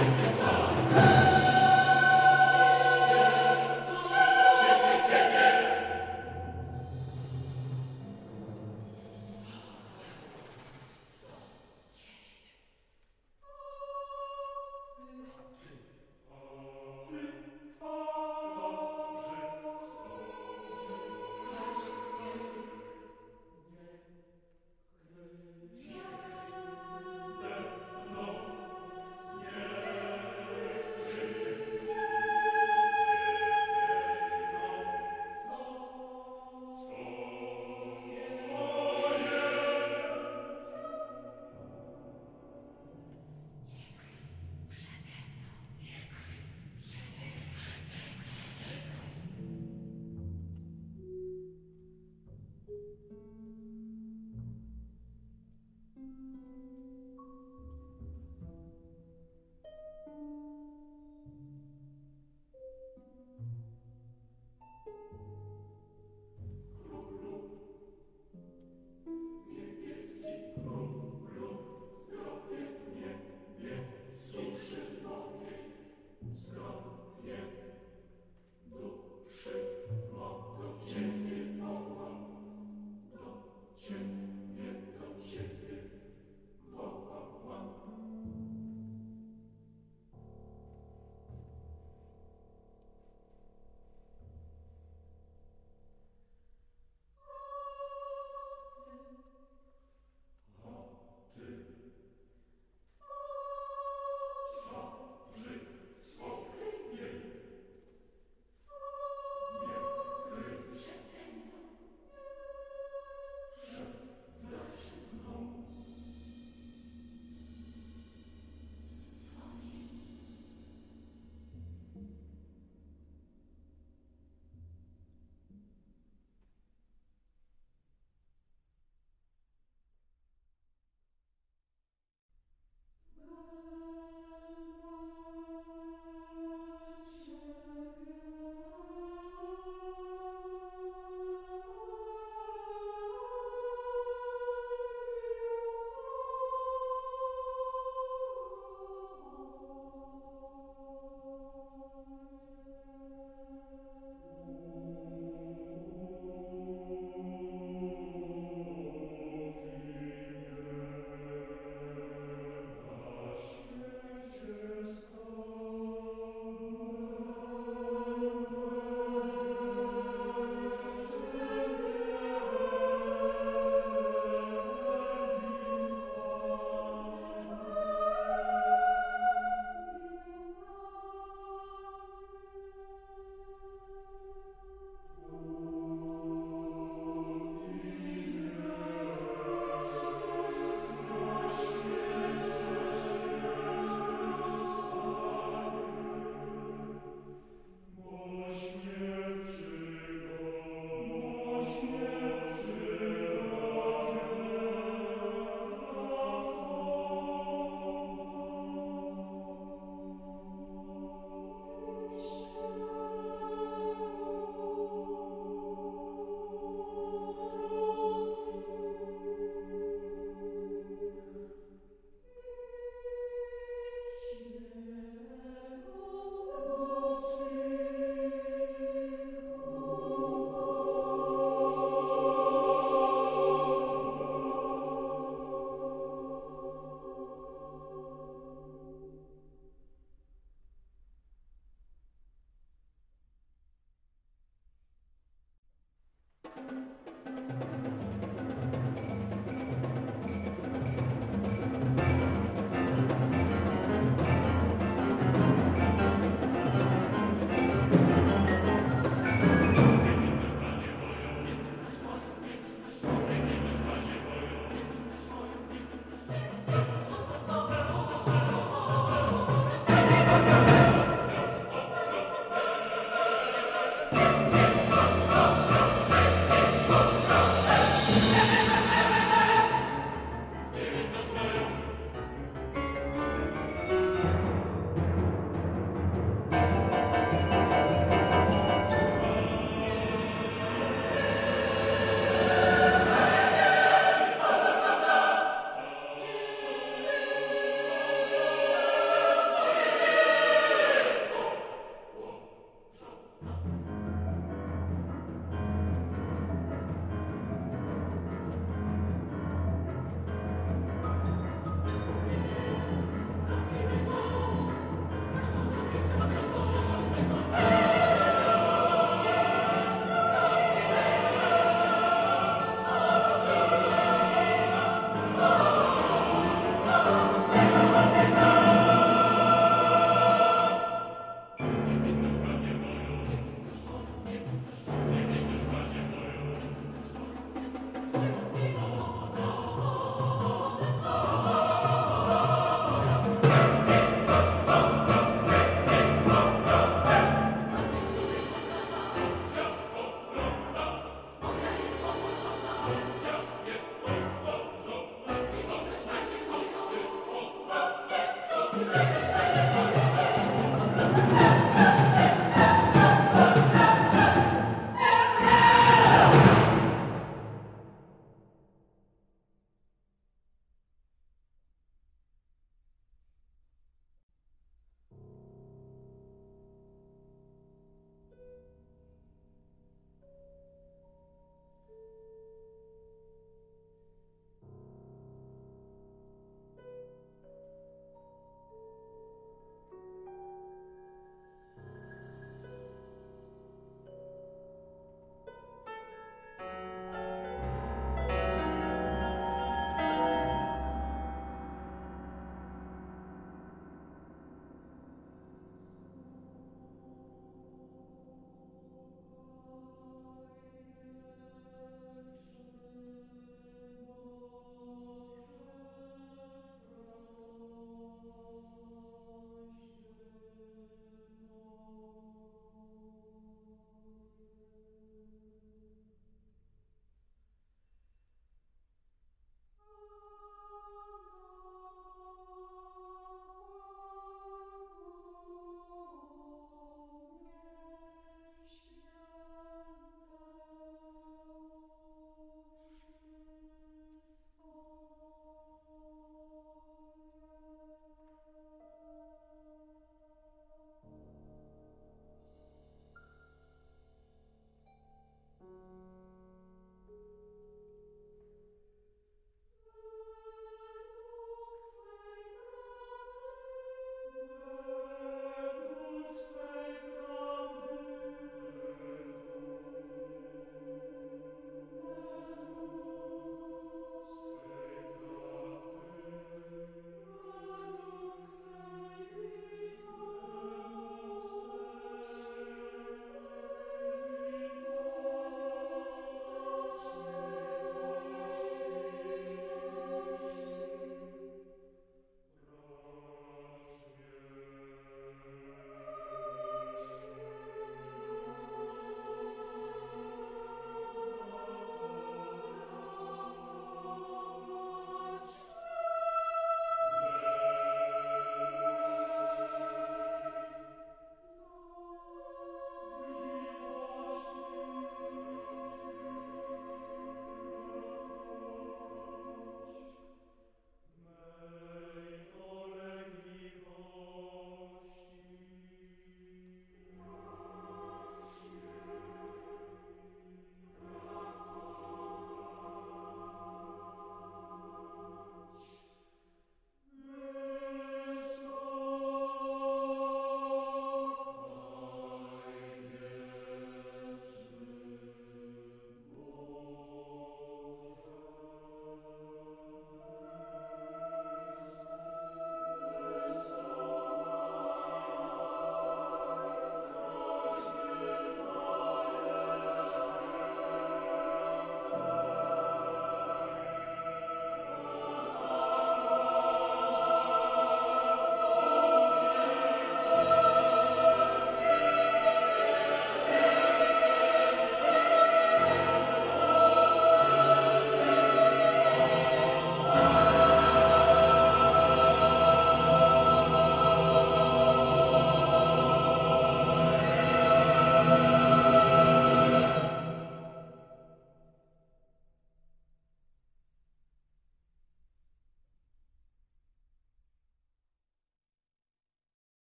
Amen.